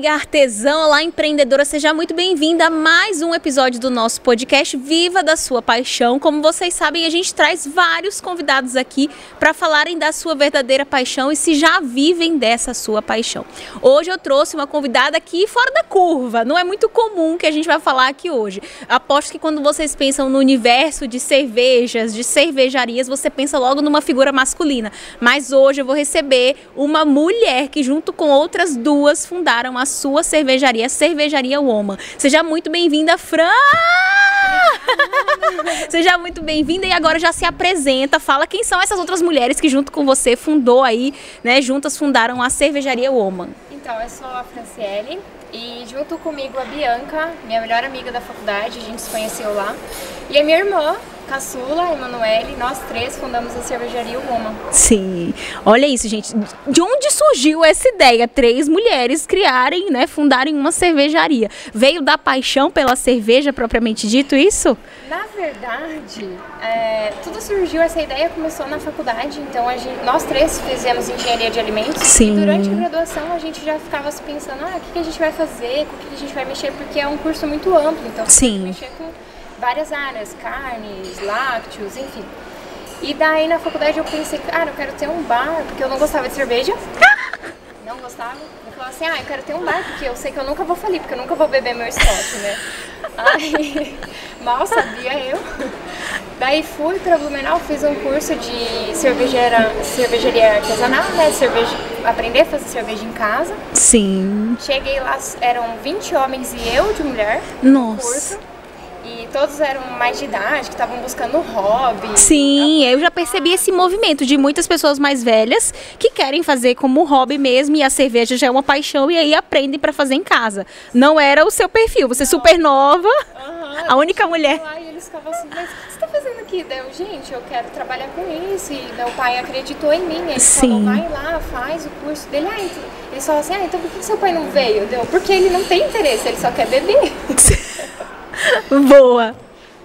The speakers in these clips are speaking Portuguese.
amiga artesã, olá empreendedora, seja muito bem-vinda a mais um episódio do nosso podcast Viva da Sua Paixão. Como vocês sabem, a gente traz vários convidados aqui para falarem da sua verdadeira paixão e se já vivem dessa sua paixão. Hoje eu trouxe uma convidada aqui fora da curva, não é muito comum que a gente vai falar aqui hoje. Aposto que quando vocês pensam no universo de cervejas, de cervejarias, você pensa logo numa figura masculina. Mas hoje eu vou receber uma mulher que junto com outras duas fundaram a sua cervejaria, Cervejaria Woman. Seja muito bem-vinda, Fran! Seja muito bem-vinda e agora já se apresenta, fala quem são essas outras mulheres que junto com você fundou aí, né, juntas fundaram a Cervejaria Woman. Então, eu sou a Franciele e junto comigo a Bianca, minha melhor amiga da faculdade, a gente se conheceu lá, e a minha irmã, caçula, Emanuele, nós três fundamos a cervejaria Woman. Sim. Olha isso, gente. De onde surgiu essa ideia? Três mulheres criarem, né, fundarem uma cervejaria. Veio da paixão pela cerveja propriamente dito isso? Na verdade, é, tudo surgiu, essa ideia começou na faculdade, então a gente, nós três fizemos engenharia de alimentos. Sim. E durante a graduação a gente já ficava se pensando, ah, o que, que a gente vai fazer, com o que a gente vai mexer, porque é um curso muito amplo, então Sim. que mexer com várias áreas, carnes, lácteos, enfim. E daí na faculdade eu pensei, cara, eu quero ter um bar, porque eu não gostava de cerveja. Não gostava. Eu falava assim, ah, eu quero ter um bar, porque eu sei que eu nunca vou falir, porque eu nunca vou beber meu estoque, né? Aí, mal sabia eu. Daí fui pra Blumenau, fiz um curso de cervejeira, cervejaria artesanal, né? Cerveja, aprender a fazer cerveja em casa. Sim. Cheguei lá, eram 20 homens e eu de mulher. Nossa. Curso. E todos eram mais de idade, que estavam buscando hobby. Sim, eu já percebi esse movimento de muitas pessoas mais velhas que querem fazer como hobby mesmo e a cerveja já é uma paixão e aí aprendem para fazer em casa. Não era o seu perfil, você é super nova, Aham, a única mulher. Lá, e eles ficavam assim, mas o que você tá fazendo aqui? Daí eu, gente, eu quero trabalhar com isso. E meu pai acreditou em mim. Ele Sim. falou, vai lá, faz o curso dele. Ah, então, eles assim, ah, então por que seu pai não veio? Deu, porque ele não tem interesse, ele só quer beber. Boa.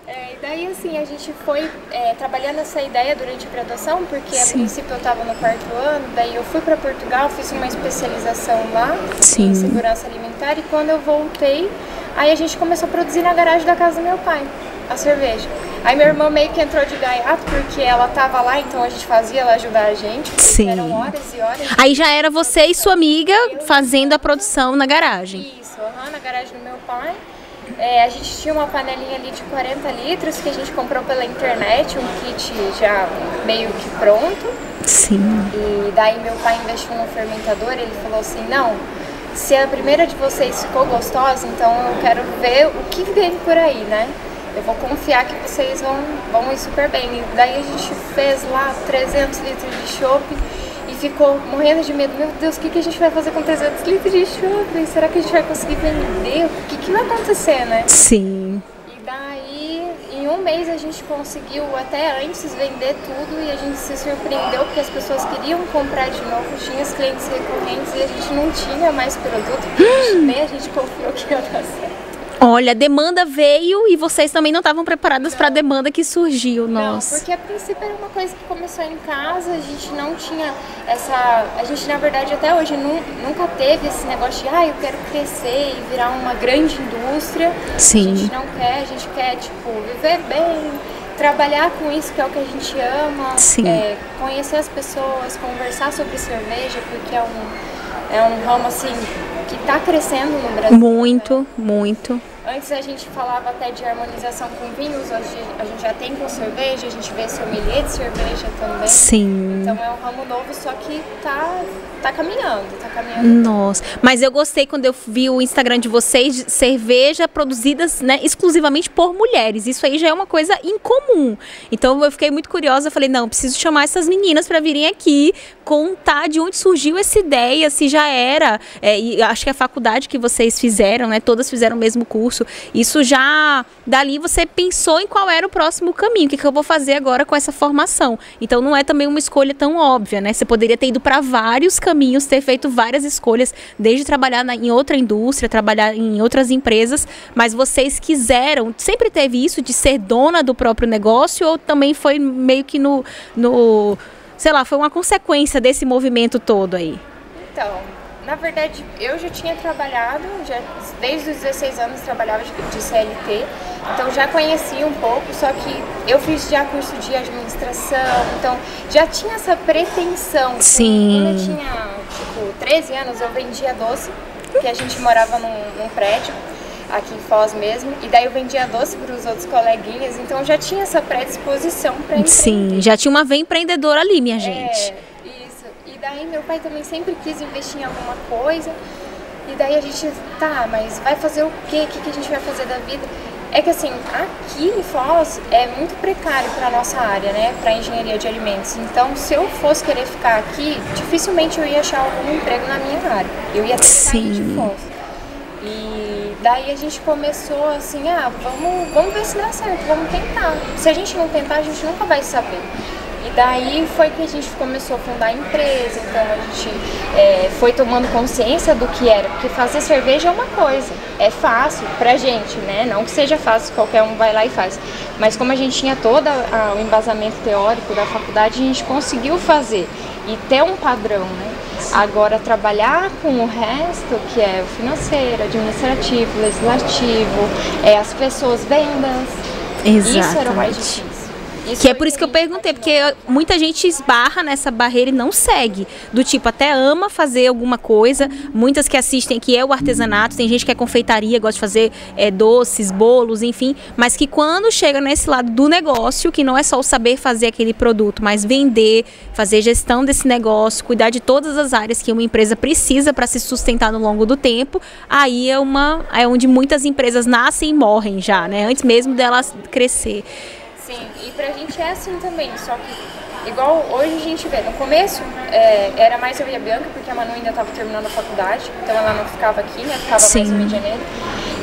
É, e daí, assim, a gente foi é, trabalhando essa ideia durante a graduação, porque a Sim. princípio eu estava no quarto ano, daí eu fui para Portugal, fiz uma especialização lá Sim. em segurança alimentar, e quando eu voltei, aí a gente começou a produzir na garagem da casa do meu pai, a cerveja. Aí minha irmã meio que entrou de gaiato, porque ela tava lá, então a gente fazia ela ajudar a gente, Sim. eram horas e horas. Aí já era você e sua amiga fazendo a produção na garagem. Isso, aham, na garagem do meu pai. É, a gente tinha uma panelinha ali de 40 litros que a gente comprou pela internet, um kit já meio que pronto. Sim. E daí meu pai investiu no fermentador, ele falou assim, não, se a primeira de vocês ficou gostosa, então eu quero ver o que vem por aí, né? Eu vou confiar que vocês vão, vão ir super bem. E daí a gente fez lá 300 litros de chopp ficou morrendo de medo. Meu Deus, o que, que a gente vai fazer com 300 litros de chopp? Será que a gente vai conseguir vender? O que, que vai acontecer, né? Sim. E daí, em um mês a gente conseguiu até antes vender tudo e a gente se surpreendeu porque as pessoas queriam comprar de novo, tinha os clientes recorrentes e a gente não tinha mais produto, nem a gente confiou que ia dar certo. Olha, a demanda veio e vocês também não estavam preparadas para a demanda que surgiu. Não, Nossa. porque a princípio era uma coisa que começou em casa, a gente não tinha essa. A gente, na verdade, até hoje nu- nunca teve esse negócio de, ah, eu quero crescer e virar uma grande indústria. Sim. A gente não quer, a gente quer, tipo, viver bem, trabalhar com isso que é o que a gente ama, Sim. é, conhecer as pessoas, conversar sobre cerveja, porque é um, é um ramo assim que está crescendo no Brasil. Muito, muito. Antes a gente falava até de harmonização com vinhos, hoje a gente já tem com cerveja, a gente vê sommelier de cerveja também. Sim. Então é um ramo novo, só que tá, tá caminhando, tá caminhando. Nossa, mas eu gostei quando eu vi o Instagram de vocês, cerveja produzidas né, exclusivamente por mulheres. Isso aí já é uma coisa incomum. Então eu fiquei muito curiosa, falei, não, preciso chamar essas meninas para virem aqui, contar de onde surgiu essa ideia, se já era. é, e acho que a faculdade que vocês fizeram, né? Todas fizeram o mesmo curso. Isso já. Dali você pensou em qual era o próximo caminho, o que, que eu vou fazer agora com essa formação. Então não é também uma escolha tão óbvia, né? Você poderia ter ido para vários caminhos, ter feito várias escolhas, desde trabalhar na- em outra indústria, trabalhar em outras empresas, mas vocês quiseram, sempre teve isso de ser dona do próprio negócio ou também foi meio que no, no sei lá, foi uma consequência desse movimento todo aí? Então, na verdade, eu já tinha trabalhado, já, desde os 16 anos trabalhava de, CLT, então já conhecia um pouco, só que eu fiz já curso de administração, então já tinha essa pretensão. Sim. Quando eu tinha, tipo, 13 anos, eu vendia doce, porque a gente morava num, num prédio aqui em Foz mesmo, e daí eu vendia doce para os outros coleguinhas, então já tinha essa predisposição para. Sim, já tinha uma veia empreendedora ali, minha gente. É, isso. E daí meu pai também sempre quis investir em alguma coisa. E daí a gente, tá, mas vai fazer o quê? O que, que a gente vai fazer da vida? É que assim, aqui em Foz é muito precário para nossa área, né? Para engenharia de alimentos. Então, se eu fosse querer ficar aqui, dificilmente eu ia achar algum emprego na minha área. Eu ia ter que sair de. Foz. E daí a gente começou assim, ah, vamos, vamos ver se dá certo, vamos tentar. Se a gente não tentar, a gente nunca vai saber. E daí foi que a gente começou a fundar a empresa, então a gente é, foi tomando consciência do que era, porque fazer cerveja é uma coisa, é fácil pra gente, né? Não que seja fácil, qualquer um vai lá e faz. Mas como a gente tinha todo a- o embasamento teórico da faculdade, a gente conseguiu fazer e ter um padrão, né? Agora, trabalhar com o resto, que é o financeiro, administrativo, legislativo, é as pessoas, vendas, isso era o mais Exatamente. difícil. Isso Que é por isso que eu perguntei, porque muita gente esbarra nessa barreira e não segue. Do tipo, até ama fazer alguma coisa. Muitas que assistem que é o artesanato, tem gente que é confeitaria, gosta de fazer é, doces, bolos, enfim. Mas que quando chega nesse lado do negócio, que não é só o saber fazer aquele produto, mas vender, fazer gestão desse negócio, cuidar de todas as áreas que uma empresa precisa para se sustentar no longo do tempo, aí é uma é onde muitas empresas nascem e morrem já, né? Antes mesmo delas crescer. Sim, e pra gente é assim também, só que igual hoje a gente vê, no começo é, era mais eu e a Bianca, porque a Manu ainda estava terminando a faculdade, então ela não ficava aqui, né? Ficava Sim. mais no Rio de Janeiro.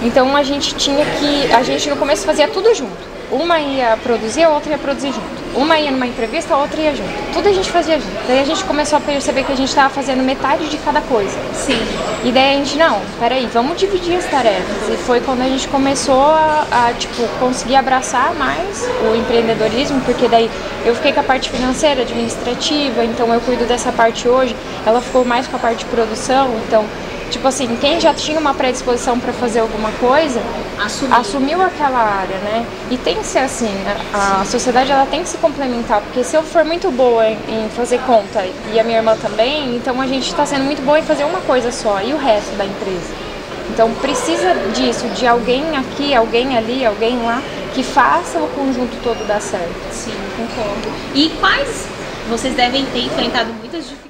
Então a gente tinha que. A gente no começo fazia tudo junto. Uma ia produzir, a outra ia produzir junto. Uma ia numa entrevista, a outra ia junto. Tudo a gente fazia junto. Daí a gente começou a perceber que a gente estava fazendo metade de cada coisa. Sim. E daí a gente, não, peraí, vamos dividir as tarefas. E foi quando a gente começou a, a, tipo, conseguir abraçar mais o empreendedorismo, porque daí eu fiquei com a parte financeira, administrativa, então eu cuido dessa parte hoje. Ela ficou mais com a parte de produção, então, tipo assim, quem já tinha uma predisposição para fazer alguma coisa, Assumiu. assumiu aquela área, né? E tem que ser assim, a, a sociedade ela tem que se complementar, porque se eu for muito boa em, em fazer conta e a minha irmã também, então a gente está sendo muito boa em fazer uma coisa só e o resto da empresa. Então precisa disso, de alguém aqui, alguém ali, alguém lá, que faça o conjunto todo dar certo. Sim, concordo. E quais vocês devem ter enfrentado muitas dificuldades,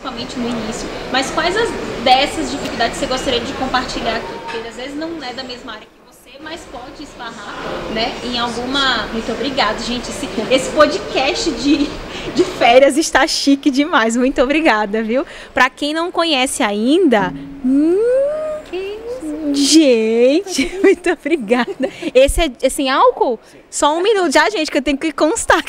principalmente no início, mas quais as dessas dificuldades você gostaria de compartilhar aqui? Porque às vezes não é da mesma área que você, mas pode esbarrar, né, em alguma. Muito obrigada, gente. Esse, esse podcast de, de férias está chique demais. Muito obrigada, viu? Pra quem não conhece ainda. Hum, Gente, muito obrigada. Esse é, é sem álcool? Só um minuto já, gente, que eu tenho que constar.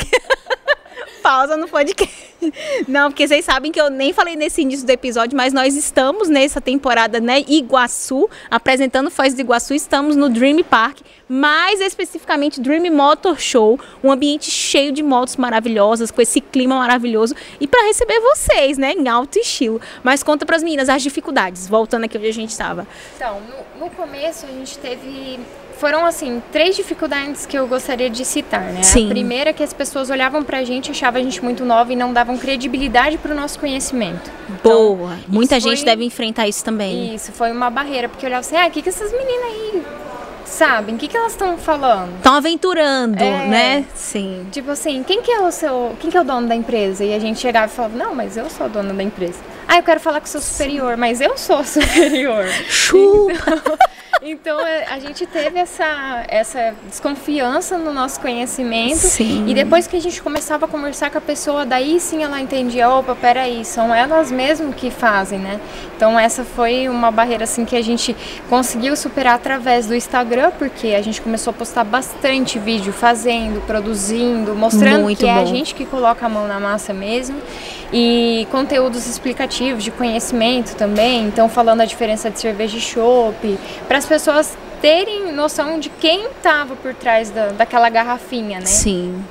Pausa no podcast. Não, porque vocês sabem que eu nem falei nesse início do episódio, mas nós estamos nessa temporada, né, Iguaçu, apresentando Foz do Iguaçu, estamos no Dream Park, mais especificamente Dream Motor Show, um ambiente cheio de motos maravilhosas, com esse clima maravilhoso, e para receber vocês, né, em alto estilo. Mas conta para as meninas as dificuldades, voltando aqui onde a gente estava. Então, no, no começo a gente teve. Foram assim, três dificuldades que eu gostaria de citar, né? Sim. A primeira é que as pessoas olhavam pra gente, achavam a gente muito nova e não davam credibilidade pro nosso conhecimento. Então, Boa. Muita gente foi- deve enfrentar isso também. Isso foi uma barreira, porque olhava assim, ah, o que, que essas meninas aí sabem? O que, que elas estão falando? Estão aventurando, É. né? Sim. Tipo assim, quem que é o seu. Quem que é o dono da empresa? E a gente chegava e falava, não, mas eu sou a dona da empresa. Ah, eu quero falar o seu superior, mas eu sou superior. Chupa! Então é, a gente teve essa, essa desconfiança no nosso conhecimento. Sim. E depois que a gente começava a conversar com a pessoa, daí sim ela entendia, opa, peraí, são elas mesmo que fazem, né? Então essa foi uma barreira assim que a gente conseguiu superar através do Instagram, porque a gente começou a postar bastante vídeo fazendo, produzindo, mostrando Muito que é a bom. gente que coloca a mão na massa mesmo. E conteúdos explicativos de conhecimento também, então falando a diferença de cerveja e chopp, para as pessoas terem noção de quem estava por trás da, daquela garrafinha, né? Sim.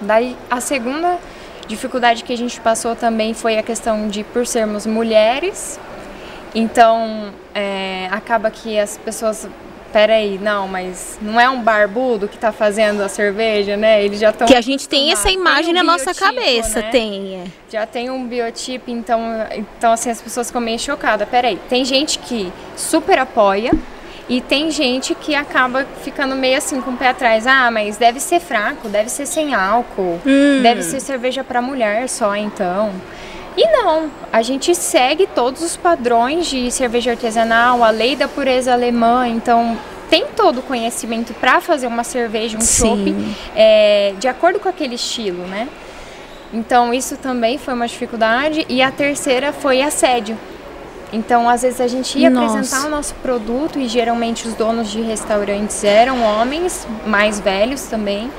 Daí a segunda dificuldade que a gente passou também foi a questão de por sermos mulheres, Então, é, acaba que as pessoas peraí, não, mas não é um barbudo que tá fazendo a cerveja, né? Eles já estão. Que a gente tem essa imagem tem um na nossa cabeça, né? tem. É. Já tem um biotipo, então, então assim, as pessoas ficam meio chocadas. Peraí, tem gente que super apoia. E tem gente que acaba ficando meio assim com o pé atrás. Ah, mas deve ser fraco, deve ser sem álcool, hum. deve ser cerveja para mulher só, então. E não, a gente segue todos os padrões de cerveja artesanal, a lei da pureza alemã, então tem todo o conhecimento para fazer uma cerveja, um chopp, é, de acordo com aquele estilo, né? Então isso também foi uma dificuldade. E a terceira foi assédio. Então, às vezes a gente ia Nossa. apresentar o nosso produto e geralmente os donos de restaurantes eram homens, mais velhos também.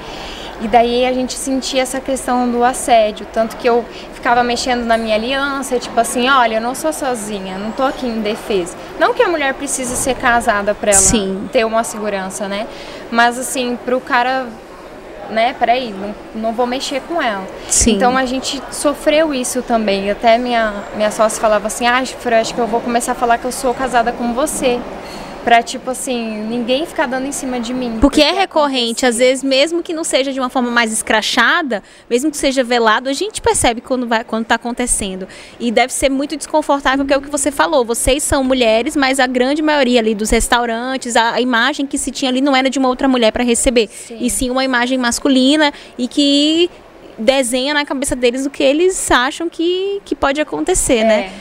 E daí a gente sentia essa questão do assédio, tanto que eu ficava mexendo na minha aliança, tipo assim, olha, eu não sou sozinha, não tô aqui em defesa. Não que a mulher precise ser casada para ela Sim. ter uma segurança, né? Mas assim, pro cara né, peraí, não, não vou mexer com ela. Sim. Então a gente sofreu isso também. Até minha, minha sócia falava assim, ah, Fran, acho que eu vou começar a falar que eu sou casada com você. Pra, tipo assim, ninguém ficar dando em cima de mim. Porque, porque é recorrente, às vezes, mesmo que não seja de uma forma mais escrachada, mesmo que seja velado, a gente percebe quando, vai, quando tá acontecendo. E deve ser muito desconfortável, porque é o que você falou. Vocês são mulheres, mas a grande maioria ali dos restaurantes, a, a imagem que se tinha ali não era de uma outra mulher para receber. Sim. E sim uma imagem masculina e que desenha na cabeça deles o que eles acham que, que pode acontecer, é. né?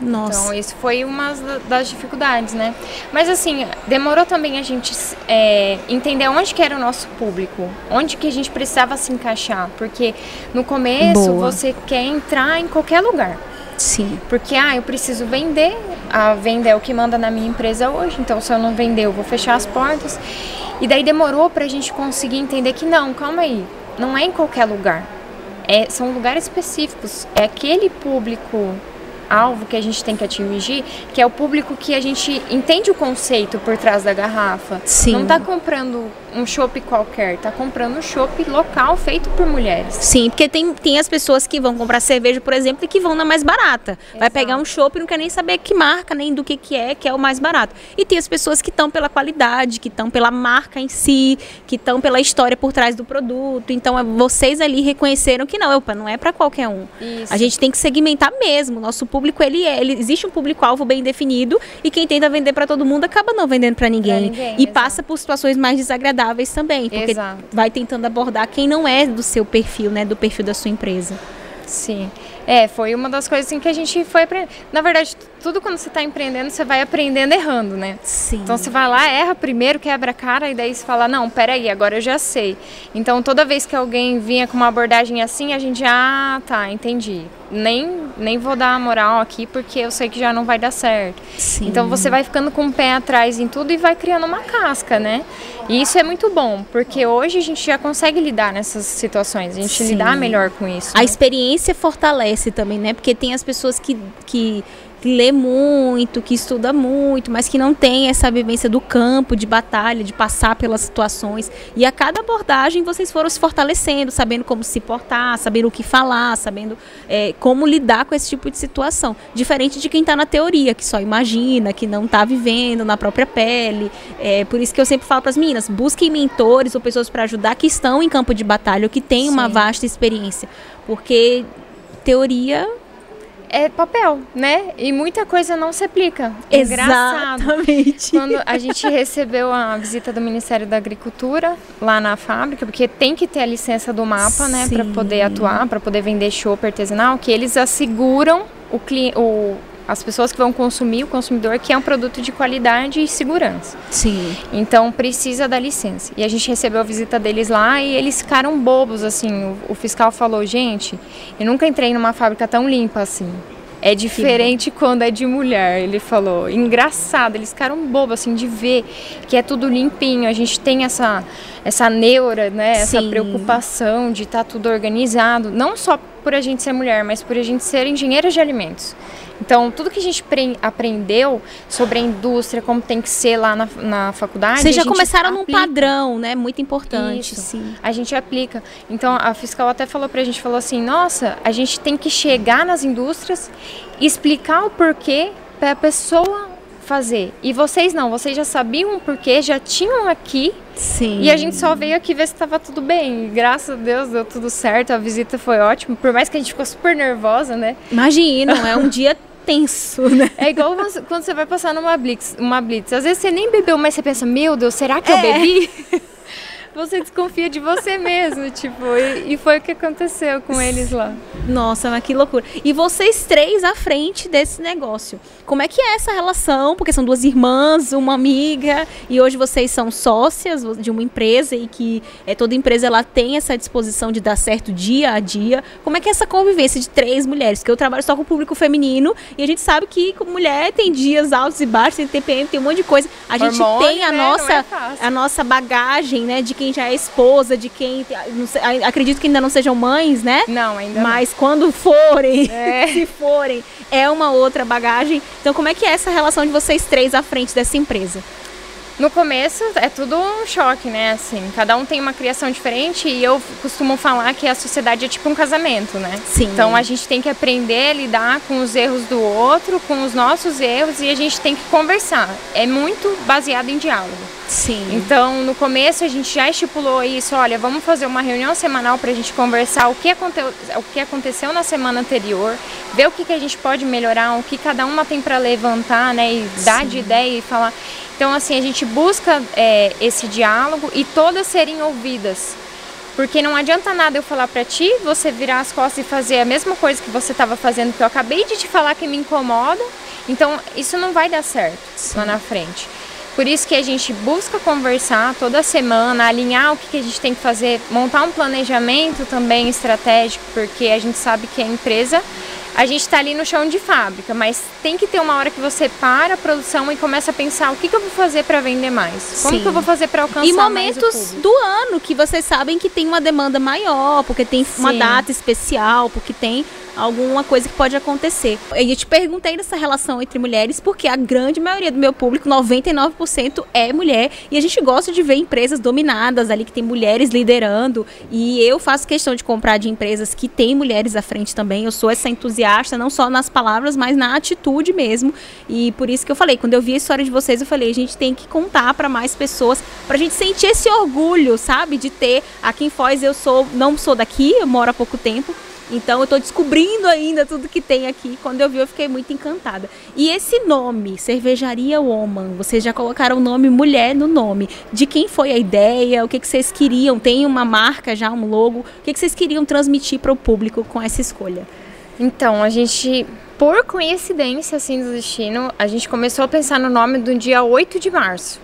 Nossa. Então, isso foi uma das dificuldades, né? Mas, assim, demorou também a gente é, entender onde que era o nosso público, onde que a gente precisava se encaixar, porque no começo Boa. você quer entrar em qualquer lugar. Sim. Porque, ah, eu preciso vender, a venda é o que manda na minha empresa hoje, então se eu não vender, eu vou fechar as portas. E daí demorou pra gente conseguir entender que não, calma aí, não é em qualquer lugar. É, são lugares específicos. É aquele público alvo que a gente tem que atingir, que é o público que a gente entende o conceito por trás da garrafa. Sim. Não está comprando um chopp qualquer, está comprando um chopp local feito por mulheres. Sim, porque tem, tem as pessoas que vão comprar cerveja, por exemplo, e que vão na mais barata. Exato. Vai pegar um chopp e não quer nem saber que marca, nem do que, que é, que é o mais barato. E tem as pessoas que estão pela qualidade, que estão pela marca em si, que estão pela história por trás do produto. Então, é, vocês ali reconheceram que não, opa, não é para qualquer um. Isso. A gente tem que segmentar mesmo. Nosso público, ele, é, ele existe um público-alvo bem definido e quem tenta vender para todo mundo acaba não vendendo para ninguém. ninguém. E exato. passa por situações mais desagradáveis também, porque Exato. vai tentando abordar quem não é do seu perfil, né, do perfil da sua empresa. Sim. É, foi uma das coisas assim, que a gente foi aprendendo. Na verdade, tudo quando você está empreendendo, você vai aprendendo errando, né? Sim. Então você vai lá, erra primeiro, quebra a cara, e daí você fala, não, peraí, agora eu já sei. Então toda vez que alguém vinha com uma abordagem assim, a gente, ah, tá, entendi. Nem, nem vou dar moral aqui porque eu sei que já não vai dar certo. Sim. Então você vai ficando com o pé atrás em tudo e vai criando uma casca, né? E isso é muito bom, porque hoje a gente já consegue lidar nessas situações, a gente Sim. lidar melhor com isso. A né? experiência fortalece também, né? Porque tem as pessoas que, que que lê muito, que estuda muito, mas que não tem essa vivência do campo, de batalha, de passar pelas situações. E a cada abordagem vocês foram se fortalecendo, sabendo como se portar, sabendo o que falar, sabendo é, como lidar com esse tipo de situação. Diferente de quem está na teoria, que só imagina, que não está vivendo na própria pele. É, por isso que eu sempre falo para as meninas: busquem mentores ou pessoas para ajudar que estão em campo de batalha ou que têm uma vasta experiência. Porque teoria é papel, né? E muita coisa não se aplica. Exatamente. Quando a gente recebeu a visita do Ministério da Agricultura lá na fábrica, porque tem que ter a licença do mapa, né, para poder atuar, para poder vender chopp artesanal, que eles asseguram o, o as pessoas que vão consumir, o consumidor, que é um produto de qualidade e segurança. Sim. Então precisa da licença. E a gente recebeu a visita deles lá e eles ficaram bobos, assim. O, o fiscal falou, gente, eu nunca entrei numa fábrica tão limpa assim. É diferente quando é de mulher, ele falou. Engraçado, eles ficaram bobos, assim, de ver que é tudo limpinho. A gente tem essa, essa neura, né? Essa Sim. preocupação de estar tá tudo organizado. Não só por a gente ser mulher, mas por a gente ser engenheira de alimentos. Então, tudo que a gente aprendeu sobre a indústria, como tem que ser lá na, na faculdade. Vocês já começaram aplica. num padrão, né? Muito importante. Isso, sim. A gente aplica. Então, a fiscal até falou pra gente: falou assim, nossa, a gente tem que chegar nas indústrias, explicar o porquê pra pessoa fazer. E vocês não, vocês já sabiam porque já tinham aqui. Sim. E a gente só veio aqui ver se estava tudo bem. Graças a Deus deu tudo certo, a visita foi ótima. Por mais que a gente ficou super nervosa, né? Imagina, é um dia tenso, né? É igual quando você vai passar numa blitz, uma blitz. Às vezes você nem bebeu, mas você pensa, meu Deus, será que é. eu bebi? você desconfia de você mesmo, tipo, e, e, foi o que aconteceu com eles lá. Nossa, mas que loucura. E vocês três à frente desse negócio. Como é que é essa relação? Porque são duas irmãs, uma amiga, e hoje vocês são sócias de uma empresa e que é, toda empresa ela tem essa disposição de dar certo dia a dia. Como é que é essa convivência de três mulheres? Porque eu trabalho só com o público feminino e a gente sabe que mulher tem dias altos e baixos, tem TPM, tem um monte de coisa. A gente tem a né? nossa é a nossa bagagem, né, de quem já é esposa, de quem sei, acredito que ainda não sejam mães, né? Não, ainda Mas não. quando forem, é. se forem, é uma outra bagagem. Então, como é que é essa relação de vocês três à frente dessa empresa? No começo é tudo um choque, né? Assim, cada um tem uma criação diferente e eu costumo falar que a sociedade é tipo um casamento, né? Sim. Então a gente tem que aprender a lidar com os erros do outro, com os nossos erros e a gente tem que conversar. É muito baseado em diálogo. Sim. Então no começo a gente já estipulou isso, olha, vamos fazer uma reunião semanal para a gente conversar o que, aconte o que aconteceu na semana anterior, ver o que, que a gente pode melhorar, o que cada uma tem para levantar, né? E dar Sim. de ideia e falar. Então, assim, a gente busca é, esse diálogo e todas serem ouvidas. Porque não adianta nada eu falar para ti, você virar as costas e fazer a mesma coisa que você estava fazendo, que eu acabei de te falar que me incomoda. Então, isso não vai dar certo Sim. lá na frente. Por isso que a gente busca conversar toda semana, alinhar o que, a gente tem que fazer, montar um planejamento também estratégico, porque a gente sabe que a empresa a gente está ali no chão de fábrica, mas tem que ter uma hora que você para a produção e começa a pensar o que, que eu vou fazer para vender mais, como Sim. que eu vou fazer para alcançar e momentos do ano que vocês sabem que tem uma demanda maior, porque tem Sim. uma data especial, porque tem alguma coisa que pode acontecer. Eu te perguntei dessa relação entre mulheres porque a grande maioria do meu público, 99% é mulher, e a gente gosta de ver empresas dominadas ali que tem mulheres liderando, e eu faço questão de comprar de empresas que têm mulheres à frente também. Eu sou essa entusiasta não só nas palavras, mas na atitude mesmo. E por isso que eu falei, quando eu vi a história de vocês, eu falei, a gente tem que contar para mais pessoas, para a gente sentir esse orgulho, sabe, de ter aqui em Foz eu sou não sou daqui, eu moro há pouco tempo, então eu estou descobrindo ainda tudo que tem aqui. Quando eu vi, eu fiquei muito encantada. E esse nome, Cervejaria Woman, vocês já colocaram o nome mulher no nome. De quem foi a ideia? O que, que vocês queriam? Tem uma marca já, um logo? O que, que vocês queriam transmitir para o público com essa escolha? Então, a gente, por coincidência assim do destino, a gente começou a pensar no nome do dia 8 de março.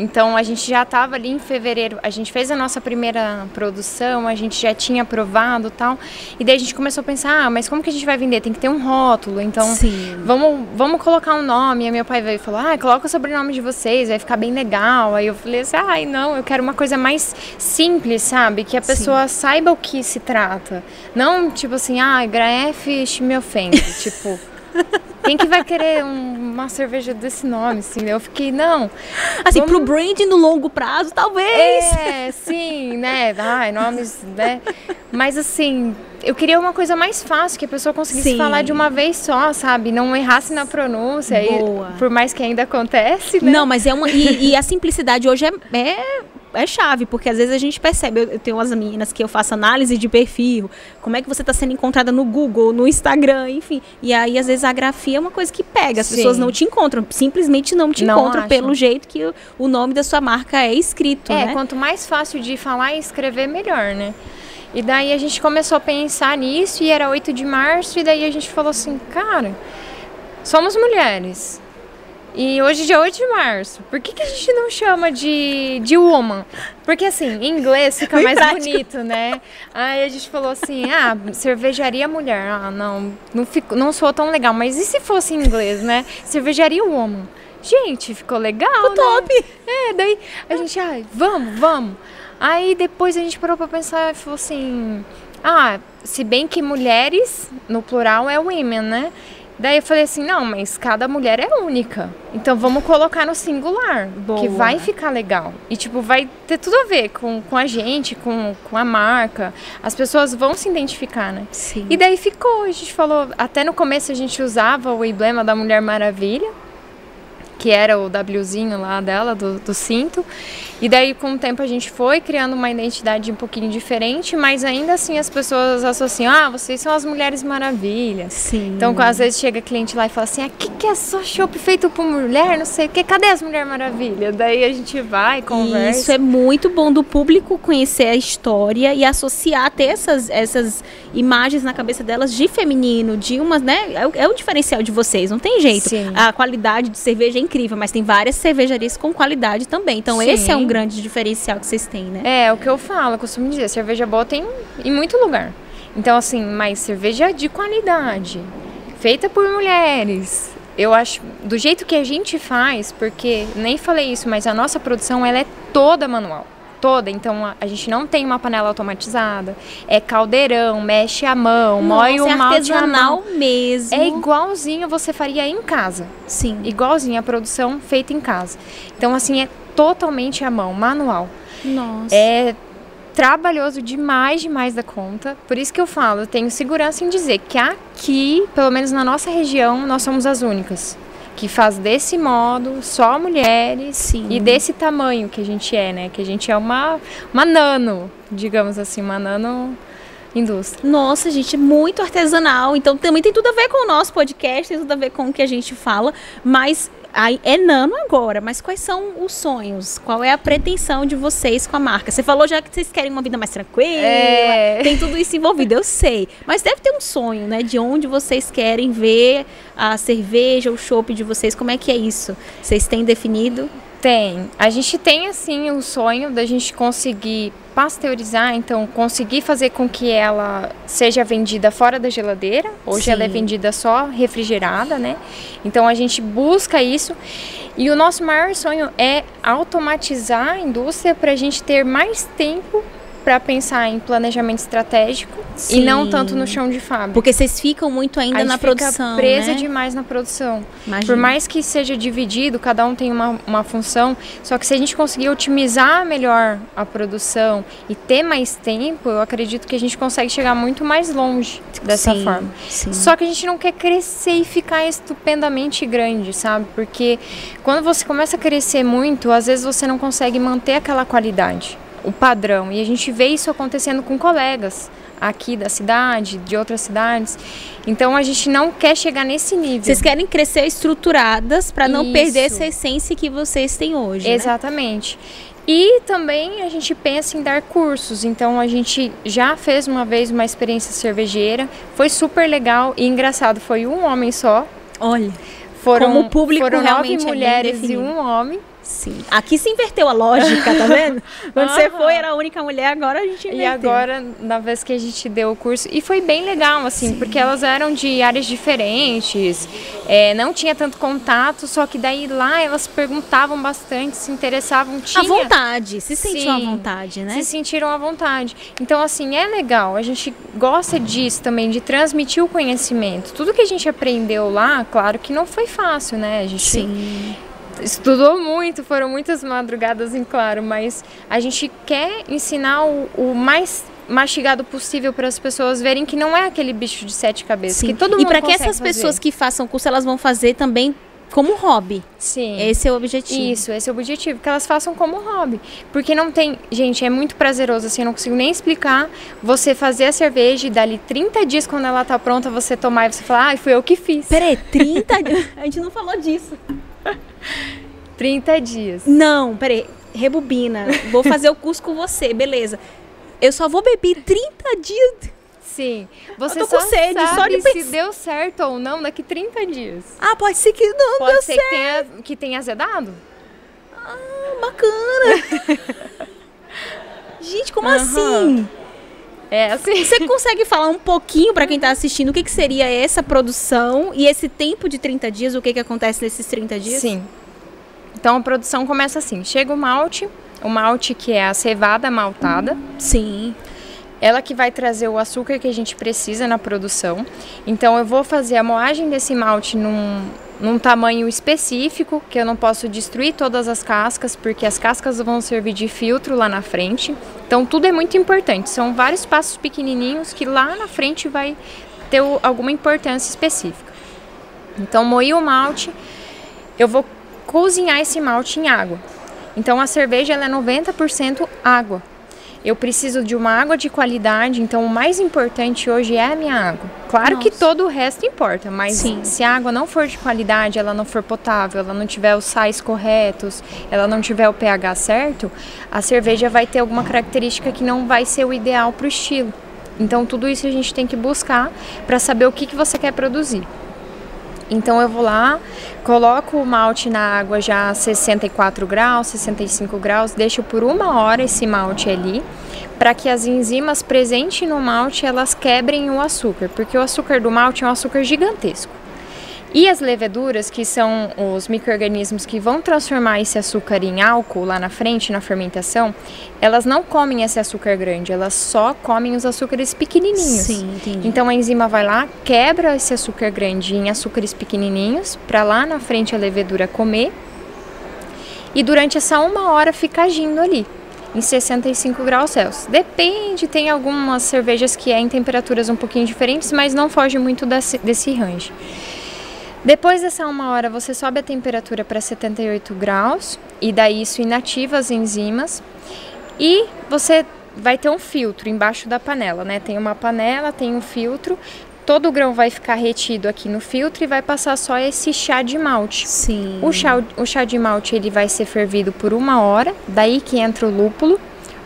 Então a gente já estava ali em fevereiro, a gente fez a nossa primeira produção, a gente já tinha aprovado tal. E daí a gente começou a pensar, ah, mas como que a gente vai vender? Tem que ter um rótulo, então Sim. vamos vamos colocar um nome. E meu pai veio e falou, ah, coloca o sobrenome de vocês, vai ficar bem legal. Aí eu falei assim, ai não, eu quero uma coisa mais simples, sabe? Que a pessoa Sim. saiba o que se trata. Não tipo assim, ah, Graef me ofende, tipo... Quem que vai querer um, uma cerveja desse nome, assim? Eu fiquei, não. Assim, vamos... pro brand no longo prazo, talvez. É, sim, né? Ai, nomes, né? Mas assim, eu queria uma coisa mais fácil, que a pessoa conseguisse sim. falar de uma vez só, sabe? Não errasse na pronúncia. Boa. E, por mais que ainda acontece, né? Não, mas é uma. E, e a simplicidade hoje é, é é chave, porque às vezes a gente percebe, eu, tenho umas meninas que eu faço análise de perfil, como é que você está sendo encontrada no Google, no Instagram, enfim. E aí, às vezes, a grafia é uma coisa que pega, as Sim. pessoas não te encontram, simplesmente não te não encontram acham. pelo jeito que o, o, nome da sua marca é escrito. É, né? quanto mais fácil de falar e escrever, melhor, né? E daí a gente começou a pensar nisso e era 8 de março, e daí a gente falou assim, cara, somos mulheres e hoje é dia 8 de março. Por que, que a gente não chama de, de woman? Porque assim, em inglês fica Bem mais prático. bonito, né? Aí a gente falou assim, ah, cervejaria mulher. Ah, não, não, fico, não sou tão legal. Mas e se fosse em inglês, né? Cervejaria woman. Gente, ficou legal, ficou né? top. É, daí a gente, ah, vamos, vamos. Aí depois a gente parou pra pensar e falou assim, ah, se bem que mulheres, no plural, é women, né? Daí eu falei assim, não, mas cada mulher é única. Então vamos colocar no singular, Boa. que vai ficar legal. E tipo, vai ter tudo a ver com, com a gente, com, com a marca. As pessoas vão se identificar, né? Sim. E daí ficou, a gente falou, até no começo a gente usava o emblema da Mulher Maravilha, que era o Wzinho lá dela, do, do cinto. E daí, com o tempo, a gente foi criando uma identidade um pouquinho diferente, mas ainda assim as pessoas associam, ah, vocês são as Mulheres Maravilhas. Sim. Então, às vezes chega cliente lá e fala assim, ah, que, que é só chopp feito por mulher, não sei o que, cadê as Mulher Maravilha? Daí a gente vai, conversa. Isso é muito bom do público conhecer a história e associar, ter essas, essas imagens na cabeça delas de feminino, de umas, né? É, o- é o diferencial de vocês, não tem jeito. Sim. A qualidade de cerveja é incrível, mas tem várias cervejarias com qualidade também. Então, Sim. esse é um grande diferencial que vocês têm, né? É, o que eu falo, eu costumo dizer, cerveja boa tem em muito lugar. Então, assim, mas cerveja de qualidade, feita por mulheres. Eu acho, do jeito que a gente faz, porque nem falei isso, mas a nossa produção ela é toda manual. Toda, então a, a gente não tem uma panela automatizada, é caldeirão, mexe a mão, moe o é malte artesanal mesmo. É igualzinho você faria em casa Sim. igualzinho a produção feita em casa. Então, assim, é totalmente à mão, manual. Nossa. É trabalhoso demais, demais da conta. Por isso que eu falo, eu tenho segurança em dizer que aqui, pelo menos na nossa região, nós somos as únicas. Que faz desse modo, só mulheres Sim. e desse tamanho que a gente é, né? Que a gente é uma, uma nano, digamos assim, uma nano indústria. Nossa, gente, é muito artesanal. Então também tem tudo a ver com o nosso podcast, tem tudo a ver com o que a gente fala. Mas é nano agora. Mas quais são os sonhos? Qual é a pretensão de vocês com a marca? Você falou já que vocês querem uma vida mais tranquila. É. Tem tudo isso envolvido, eu sei. Mas deve ter um sonho, né? De onde vocês querem ver a cerveja, o chopp de vocês. Como é que é isso? Vocês têm definido? Tem. A gente tem, assim, o sonho da gente conseguir pasteurizar, então conseguir fazer com que ela seja vendida fora da geladeira. Hoje Sim. ela é vendida só refrigerada, né? Então a gente busca isso. E o nosso maior sonho é automatizar a indústria para a gente ter mais tempo para pensar em planejamento estratégico e Sim. não tanto no chão de fábrica. Porque vocês ficam muito a ainda gente na fica produção. presa né? demais na produção. Imagino. Por mais que seja dividido, cada um tem uma, uma função, só que se a gente conseguir otimizar melhor a produção e ter mais tempo, eu acredito que a gente consegue chegar muito mais longe dessa Sim, forma. sim. Só que a gente não quer crescer e ficar estupendamente grande, sabe? Porque quando você começa a crescer muito, às vezes você não consegue manter aquela qualidade, o padrão. E a gente vê isso acontecendo com colegas aqui da cidade, de outras cidades. Então a gente não quer chegar nesse nível. Vocês querem crescer estruturadas para não perder essa essência que vocês têm hoje. né? Exatamente. E também a gente pensa em dar cursos. Então a gente já fez uma vez uma experiência cervejeira. Foi super legal e engraçado. Foi um homem só. Olha, Foram, Como o público foram é nove bem mulheres e definido. um homem. Sim. Aqui se inverteu a lógica, tá vendo? Quando você Aham. foi, era a única mulher, agora a gente inverteu. E agora, na vez que a gente deu o curso, e foi bem legal, assim, porque elas eram de áreas diferentes, é, não tinha tanto contato, só que daí lá elas perguntavam bastante, se interessavam, tinha... À vontade, se sentiu à Sim. vontade, né? se sentiram à vontade. Então, assim, é legal. A gente gosta disso também, de transmitir o conhecimento. Tudo que a gente aprendeu lá, claro que não foi fácil, né? A gente Sim. Estudou muito, foram muitas madrugadas em claro, mas a gente quer ensinar o, o mais mastigado possível para as pessoas verem que não é aquele bicho de sete cabeças, Sim. que todo mundo e para que essas fazer. pessoas que façam curso, elas vão fazer também como hobby. Sim. Esse é o objetivo. Isso, esse é o objetivo, que elas façam como hobby. Porque não tem. Gente, é muito prazeroso, assim, eu não consigo nem explicar. Você fazer a cerveja e dali 30 dias, quando ela tá pronta, você tomar e você falar, ah, fui eu que fiz. Peraí, 30 dias. A gente não falou disso. 30 dias. Não, peraí. Rebobina. Vou fazer o curso com você, beleza. Eu só vou beber 30 dias. Sim. Você tô com só sede, sabe só de se deu certo ou não daqui 30 dias. Ah, pode ser que não Pode deu ser certo. que tenha, que tenha azedado. Bacana. Gente, como Aham. assim? É assim. Você consegue falar um pouquinho pra quem tá assistindo o que, que seria essa produção e esse tempo de 30 dias, o que, que acontece nesses 30 dias? Sim. Então a produção começa assim: chega o malte, o malte que é a cevada maltada. Sim. Ela que vai trazer o açúcar que a gente precisa na produção. Então eu vou fazer a moagem desse malte num, num tamanho específico, que eu não posso destruir todas as cascas, porque as cascas vão servir de filtro lá na frente. Então tudo é muito importante. São vários passos pequenininhos que lá na frente vai ter alguma importância específica. Então moí o malte, eu vou cozinhar esse malte em água. Então a cerveja é 90% água. Eu preciso de uma água de qualidade, então o mais importante hoje é a minha água. Claro Nossa. que todo o resto importa, mas Sim. se a água não for de qualidade, ela não for potável, ela não tiver os sais corretos, ela não tiver o pH certo, a cerveja vai ter alguma característica que não vai ser o ideal para o estilo. Então tudo isso a gente tem que buscar para saber o que, que você quer produzir. Então eu vou lá, coloco o malte na água já a 64 graus, 65 graus, deixo por uma hora esse malte ali, para que as enzimas presentes no malte elas quebrem o açúcar, porque o açúcar do malte é um açúcar gigantesco. E as leveduras, que são os micro-organismos que vão transformar esse açúcar em álcool lá na frente, na fermentação, elas não comem esse açúcar grande, elas só comem os açúcares pequenininhos. Sim, entendi. Então a enzima vai lá, quebra esse açúcar grande em açúcares pequenininhos, para lá na frente a levedura comer. E durante essa uma hora fica agindo ali, em 65 graus Celsius. Depende, tem algumas cervejas que é em temperaturas um pouquinho diferentes, mas não foge muito desse, desse range. Depois dessa uma hora, você sobe a temperatura para 78 graus e daí isso inativa as enzimas e você vai ter um filtro embaixo da panela, né? Tem uma panela, tem um filtro, todo o grão vai ficar retido aqui no filtro e vai passar só esse chá de malte. Sim. O chá, o chá de malte ele vai ser fervido por uma hora, daí que entra o lúpulo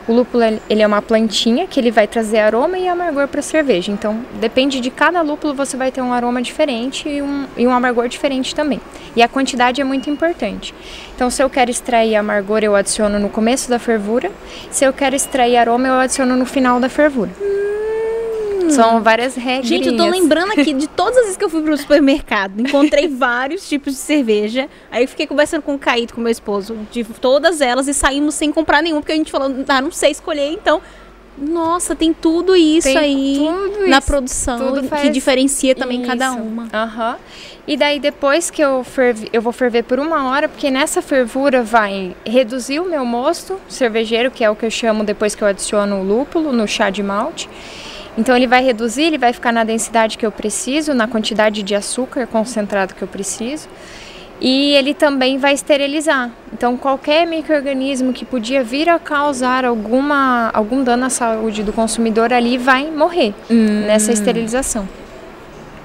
o lúpulo ele é uma plantinha que ele vai trazer aroma e amargor para a cerveja. Então, depende de cada lúpulo, você vai ter um aroma diferente e um, e um amargor diferente também. E a quantidade é muito importante. Então, se eu quero extrair amargor, eu adiciono no começo da fervura. Se eu quero extrair aroma, eu adiciono no final da fervura. São várias regras. Gente, eu tô lembrando aqui de todas as vezes que eu fui pro supermercado. Encontrei vários tipos de cerveja. Aí eu fiquei conversando com o Caíto, com meu esposo, de todas elas e saímos sem comprar nenhum, porque a gente falou, ah, não sei escolher, então. Nossa, tem tudo isso tem aí tudo na isso. produção que diferencia também isso. cada uma. Uhum. E daí depois que eu ferve, eu vou ferver por uma hora, porque nessa fervura vai reduzir o meu mosto cervejeiro, que é o que eu chamo depois que eu adiciono o lúpulo no chá de malte. Então ele vai reduzir, ele vai ficar na densidade que eu preciso, na quantidade de açúcar concentrado que eu preciso. E ele também vai esterilizar. Então qualquer microorganismo que podia vir a causar alguma algum dano à saúde do consumidor ali vai morrer hum. nessa esterilização.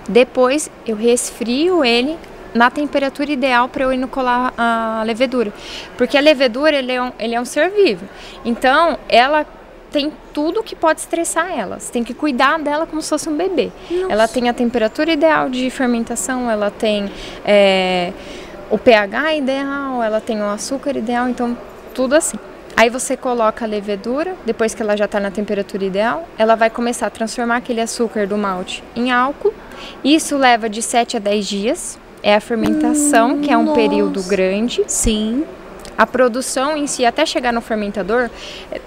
Depois eu resfrio ele na temperatura ideal para eu inocular a levedura. Porque a levedura ele é, um, ele é um ser vivo. Então ela tem tudo que pode estressar ela. Você tem que cuidar dela como se fosse um bebê. Nossa. Ela tem a temperatura ideal de fermentação, ela tem é, o pH ideal, ela tem o açúcar ideal, então tudo assim. Aí você coloca a levedura, depois que ela já está na temperatura ideal, ela vai começar a transformar aquele açúcar do malte em álcool. Isso leva de 7 a 10 dias. É a fermentação, hum, que é um nossa. período grande. Sim. A produção em si, até chegar no fermentador,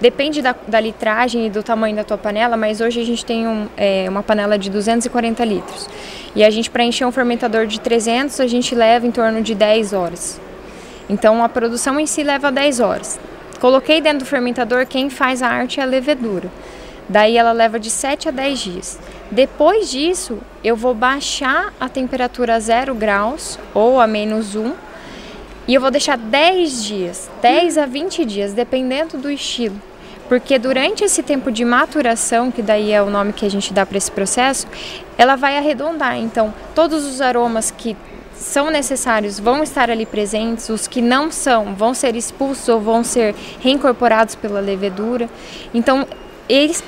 depende da, da litragem e do tamanho da tua panela, mas hoje a gente tem um, é, uma panela de 240 litros. E a gente, para encher um fermentador de 300, a gente leva em torno de 10 horas. Então a produção em si leva 10 horas. Coloquei dentro do fermentador, quem faz a arte é a levedura. Daí ela leva de 7 a 10 dias. Depois disso, eu vou baixar a temperatura a 0 graus ou a menos 1 e eu vou deixar 10 dias, 10 a 20 dias, dependendo do estilo. Porque durante esse tempo de maturação, que daí é o nome que a gente dá para esse processo, ela vai arredondar. Então, todos os aromas que são necessários vão estar ali presentes, os que não são vão ser expulsos ou vão ser reincorporados pela levedura. Então,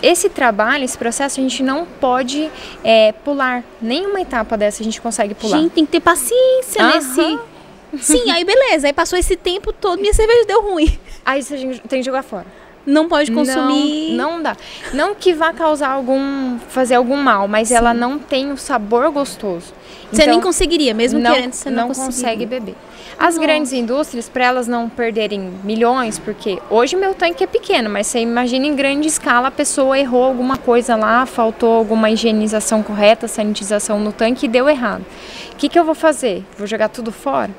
esse trabalho, esse processo, a gente não pode é, pular. Nenhuma etapa dessa a gente consegue pular. Gente, tem que ter paciência Aham. nesse Sim, aí beleza. Aí passou esse tempo todo, minha cerveja deu ruim. Aí você tem que jogar fora. não pode consumir. Não, não dá. Não que vá causar algum, fazer algum mal, mas Sim. ela não tem o sabor gostoso. Você então, nem conseguiria, mesmo não, querendo, você não, não consegue beber. As Nossa. grandes indústrias, para elas não perderem milhões, porque hoje meu tanque é pequeno, mas você imagina em grande escala a pessoa errou alguma coisa lá, faltou alguma higienização correta, sanitização no tanque e deu errado. O que, que eu vou fazer? Vou jogar tudo fora?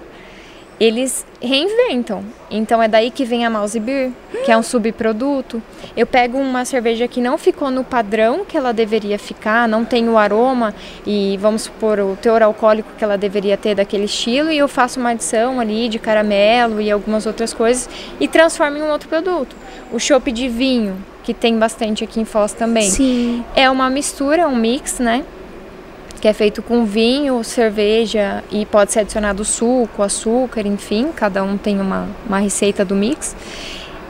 Eles reinventam. Então é daí que vem a Mouse Beer, que é um subproduto. Eu pego uma cerveja que não ficou no padrão que ela deveria ficar, não tem o aroma e vamos supor o teor alcoólico que ela deveria ter daquele estilo e eu faço uma adição ali de caramelo e algumas outras coisas e transformo em um outro produto. O chopp de vinho, que tem bastante aqui em Foz também. Sim. É uma mistura, um mix, né? Que é feito com vinho, cerveja e pode ser adicionado suco, açúcar, enfim, cada um tem uma, uma receita do mix.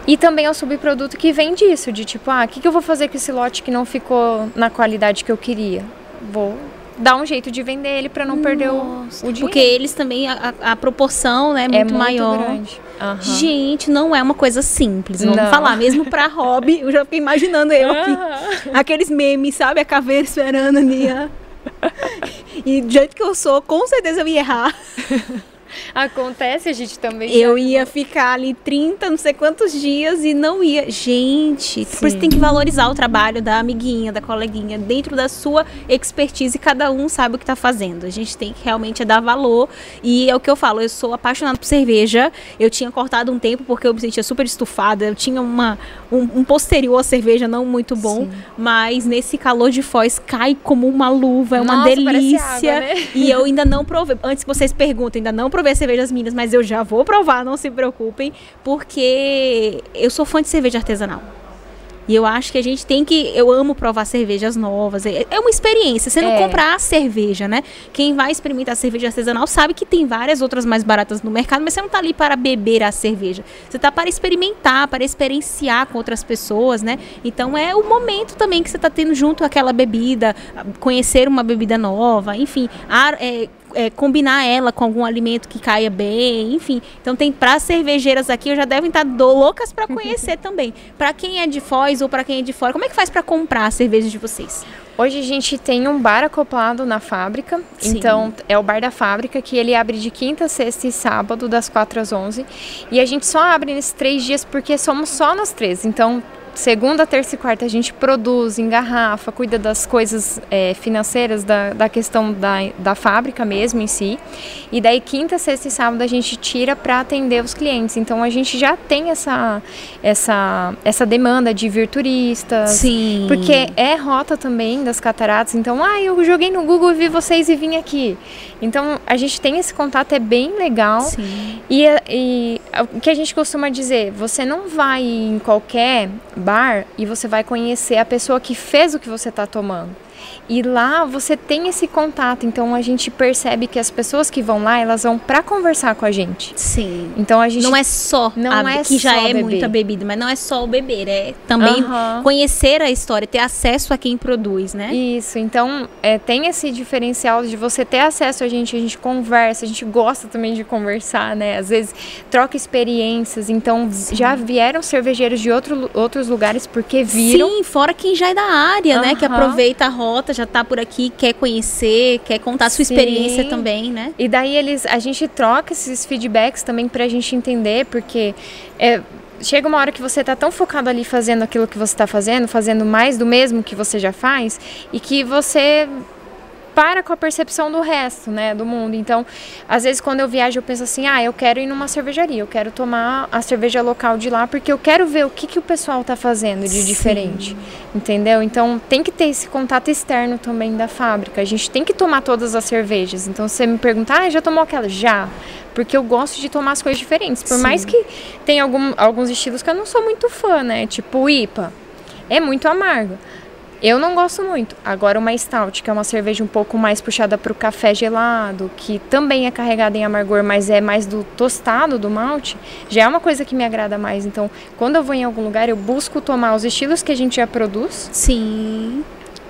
E também é o subproduto que vem disso, de tipo, ah, o que, que eu vou fazer com esse lote que não ficou na qualidade que eu queria? Vou dar um jeito de vender ele para não perder o, o, dinheiro. Porque eles também, a, a proporção né, é muito, é muito maior. Grande. Uhum. Gente, não é uma coisa simples. Vamos não. falar, mesmo para hobby, eu já fiquei imaginando eu aqui. Uhum. Aqueles memes, sabe? A caveira esperando ali. E do jeito que eu sou, com certeza eu ia errar. Acontece, a gente também. Eu ia ficar ali 30, não sei quantos dias e não ia. Gente, Sim. por isso tem que valorizar o trabalho da amiguinha, da coleguinha, dentro da sua expertise, cada um sabe o que está fazendo. A gente tem que realmente dar valor. E é o que eu falo, eu sou apaixonada por cerveja. Eu tinha cortado um tempo porque eu me sentia super estufada. Eu tinha uma, um, um posterior à cerveja não muito bom. Sim. Mas nesse calor de Foz cai como uma luva, é uma Nossa, delícia. Água, né? E eu ainda não provei. Antes que vocês perguntem, ainda não provei cervejas minas, mas eu já vou provar, não se preocupem, porque eu sou fã de cerveja artesanal. E eu acho que a gente tem que. Eu amo provar cervejas novas. É, é uma experiência. Você não é. comprar a cerveja, né? Quem vai experimentar cerveja artesanal sabe que tem várias outras mais baratas no mercado, mas você não está ali para beber a cerveja. Você está para experimentar, para experienciar com outras pessoas, né? Então é o momento também que você está tendo junto aquela bebida, conhecer uma bebida nova, enfim. A, é, é, combinar ela com algum alimento que caia bem, enfim. Então tem para cervejeiras aqui, eu já devem estar loucas para conhecer também. Para quem é de Foz ou para quem é de fora, como é que faz para comprar a cerveja de vocês? Hoje a gente tem um bar acoplado na fábrica. Sim. Então, é o bar da fábrica, que ele abre de quinta, sexta e sábado, das 4 às 11. E a gente só abre nesses três dias porque somos só nós três. Então, segunda, terça e quarta a gente produz, engarrafa, cuida das coisas é, financeiras, da, da questão da, da fábrica mesmo em si. E daí quinta, sexta e sábado a gente tira para atender os clientes. Então a gente já tem essa, essa, essa demanda de vir turistas. Sim. Porque é rota também das cataratas. Então, ah, eu joguei no Google e vi vocês e vim aqui. Então a gente tem esse contato, é bem legal. Sim. E, e o que a gente costuma dizer, você não vai em qualquer bar e você vai conhecer a pessoa que fez o que você está tomando. E lá você tem esse contato, então a gente percebe que as pessoas que vão lá, elas vão para conversar com a gente. Sim. Então a gente não é só não a, é que já é beber. muita bebida, mas não é só o beber, é também conhecer a história, ter acesso a quem produz, né? Isso. Então é, tem esse diferencial de você ter acesso a gente, a gente conversa, a gente gosta também de conversar, né? Às vezes troca experiências. Então Sim. já vieram cervejeiros de outro, outros lugares porque viram. Sim, fora quem já é da área, né? Que aproveita a já está por aqui, quer conhecer, quer contar sua Sim. experiência também, né? E daí eles, a gente troca esses feedbacks também para a gente entender, porque é, chega uma hora que você está tão focado ali fazendo aquilo que você está fazendo, fazendo mais do mesmo que você já faz, e que você para com a percepção do resto, né, do mundo. Então, às vezes quando eu viajo eu penso assim, ah, eu quero ir numa cervejaria, eu quero tomar a cerveja local de lá porque eu quero ver o que, que o pessoal está fazendo de Sim. diferente, entendeu? Então, tem que ter esse contato externo também da fábrica. A gente tem que tomar todas as cervejas. Então, você me pergunta, ah, já tomou aquela? Já. Porque eu gosto de tomar as coisas diferentes. Por Sim. mais que tenha algum, alguns estilos que eu não sou muito fã, né? Tipo o IPA. É muito amargo. Eu não gosto muito. Agora uma stout, que é uma cerveja um pouco mais puxada para o café gelado, que também é carregada em amargor, mas é mais do tostado do malte, já é uma coisa que me agrada mais. Então, quando eu vou em algum lugar, eu busco tomar os estilos que a gente já produz. Sim.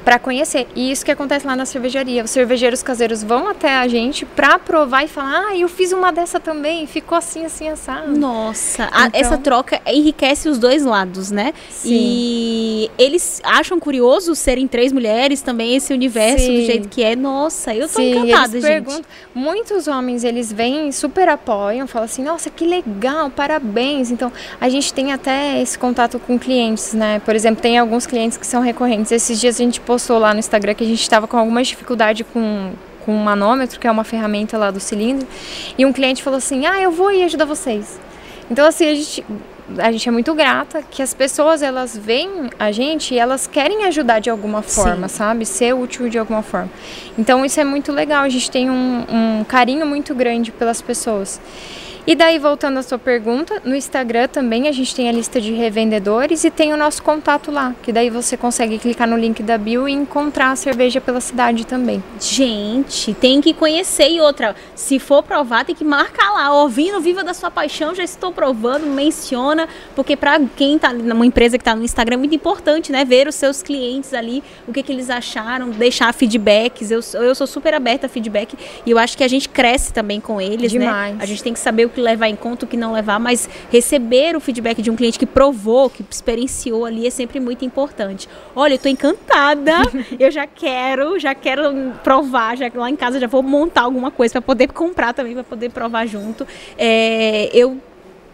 Para conhecer. E isso que acontece lá na cervejaria. Os cervejeiros caseiros vão até a gente para provar e falar: "Ah, eu fiz uma dessa também, ficou assim assim assado". Nossa, então... a, essa troca enriquece os dois lados, né? Sim. E eles acham curioso serem três mulheres também esse universo Sim. do jeito que é. Nossa, eu tô Sim, encantada, eles gente. Muitos homens eles vêm super apoiam, falam assim: "Nossa, que legal, parabéns". Então, a gente tem até esse contato com clientes, né? Por exemplo, tem alguns clientes que são recorrentes. Esses dias a gente postou lá no Instagram que a gente estava com alguma dificuldade com com um manômetro, que é uma ferramenta lá do cilindro, e um cliente falou assim: "Ah, eu vou ir ajudar vocês". Então assim, a gente a gente é muito grata que as pessoas elas veem a gente e elas querem ajudar de alguma forma, Sim. sabe? Ser útil de alguma forma. Então isso é muito legal, a gente tem um, um carinho muito grande pelas pessoas. E daí, voltando à sua pergunta, no Instagram também a gente tem a lista de revendedores e tem o nosso contato lá, que daí você consegue clicar no link da bio e encontrar a cerveja pela cidade também. Gente, tem que conhecer e outra, se for provar, tem que marcar lá, ouvindo Viva da Sua Paixão, já estou provando, menciona, porque para quem está numa empresa que está no Instagram é muito importante, né, ver os seus clientes ali, o que, que eles acharam, deixar feedbacks, eu, eu sou super aberta a feedback e eu acho que a gente cresce também com eles, né? Demais. né? A gente tem que saber o que levar em conta, o que não levar, mas receber o feedback de um cliente que provou, que experienciou ali é sempre muito importante. Olha, eu tô encantada, eu já quero, já quero provar, já lá em casa já vou montar alguma coisa para poder comprar também, para poder provar junto. É, eu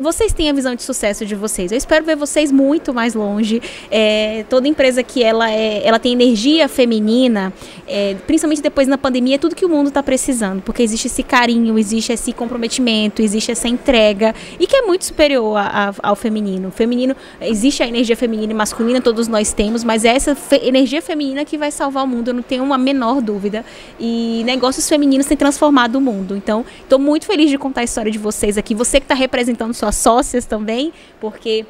vocês têm a visão de sucesso de vocês. Eu espero ver vocês muito mais longe. É, toda empresa que ela, é, ela tem energia feminina, é, principalmente depois na pandemia, é tudo que o mundo está precisando, porque existe esse carinho, existe esse comprometimento, existe essa entrega e que é muito superior a, a, ao feminino. O feminino existe a energia feminina e masculina, todos nós temos, mas é essa fe energia feminina que vai salvar o mundo. Eu não tenho uma menor dúvida. E negócios femininos têm transformado o mundo. Então, estou muito feliz de contar a história de vocês aqui. Você que está representando sua sócias também, porque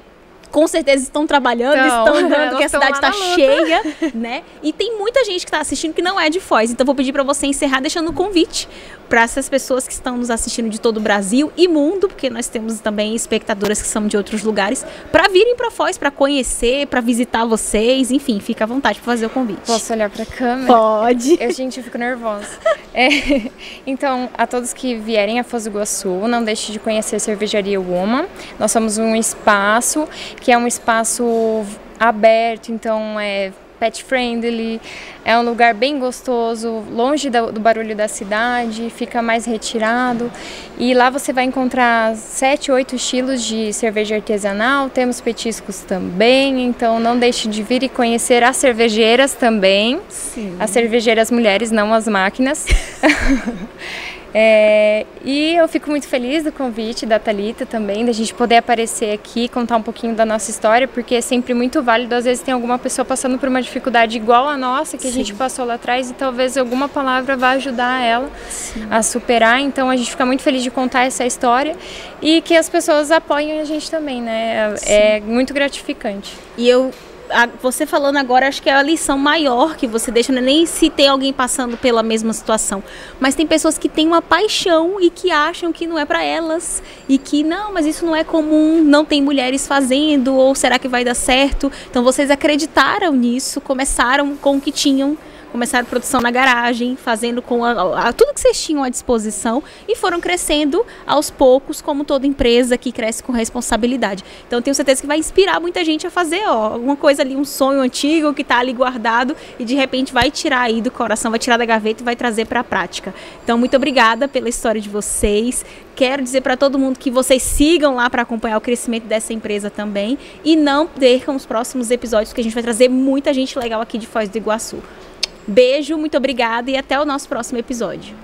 com certeza estão trabalhando, então, estão dando, que a cidade está cheia, né? E tem muita gente que está assistindo que não é de Foz. Então vou pedir para você encerrar deixando um convite para essas pessoas que estão nos assistindo de todo o Brasil e mundo, porque nós temos também espectadoras que são de outros lugares, para virem para Foz, para conhecer, para visitar vocês, enfim, fica à vontade para fazer o convite. Posso olhar para a câmera? Pode. Eu, gente, eu fico nervosa. É, então, a todos que vierem a Foz do Iguaçu, não deixe de conhecer a Cervejaria Woman. Nós somos um espaço que é um espaço aberto, então é pet friendly, é um lugar bem gostoso, longe do, barulho da cidade, fica mais retirado. E lá você vai encontrar sete, oito estilos de cerveja artesanal, temos petiscos também, então não deixe de vir e conhecer as cervejeiras também. Sim. As cervejeiras mulheres, não as máquinas. É, e eu fico muito feliz do convite da Talita também, da gente poder aparecer aqui, contar um pouquinho da nossa história, porque é sempre muito válido. Às vezes tem alguma pessoa passando por uma dificuldade igual a nossa, que Sim. a gente passou lá atrás, e talvez alguma palavra vá ajudar ela Sim. a superar. Então a gente fica muito feliz de contar essa história e que as pessoas apoiem a gente também, né? É, é muito gratificante. E eu a, você falando agora, acho que é a lição maior que você deixa, não é nem se tem alguém passando pela mesma situação, mas tem pessoas que têm uma paixão e que acham que não é para elas e que não, mas isso não é comum, não tem mulheres fazendo ou será que vai dar certo? Então vocês acreditaram nisso, começaram com o que tinham começaram produção na garagem, fazendo com a, a, tudo que vocês tinham à disposição e foram crescendo aos poucos, como toda empresa que cresce com responsabilidade. Então tenho certeza que vai inspirar muita gente a fazer ó, alguma coisa ali, um sonho antigo que está ali guardado e de repente vai tirar aí do coração, vai tirar da gaveta e vai trazer para a prática. Então muito obrigada pela história de vocês. Quero dizer para todo mundo que vocês sigam lá para acompanhar o crescimento dessa empresa também e não percam os próximos episódios que a gente vai trazer muita gente legal aqui de Foz do Iguaçu. Beijo, muito obrigada e até o nosso próximo episódio.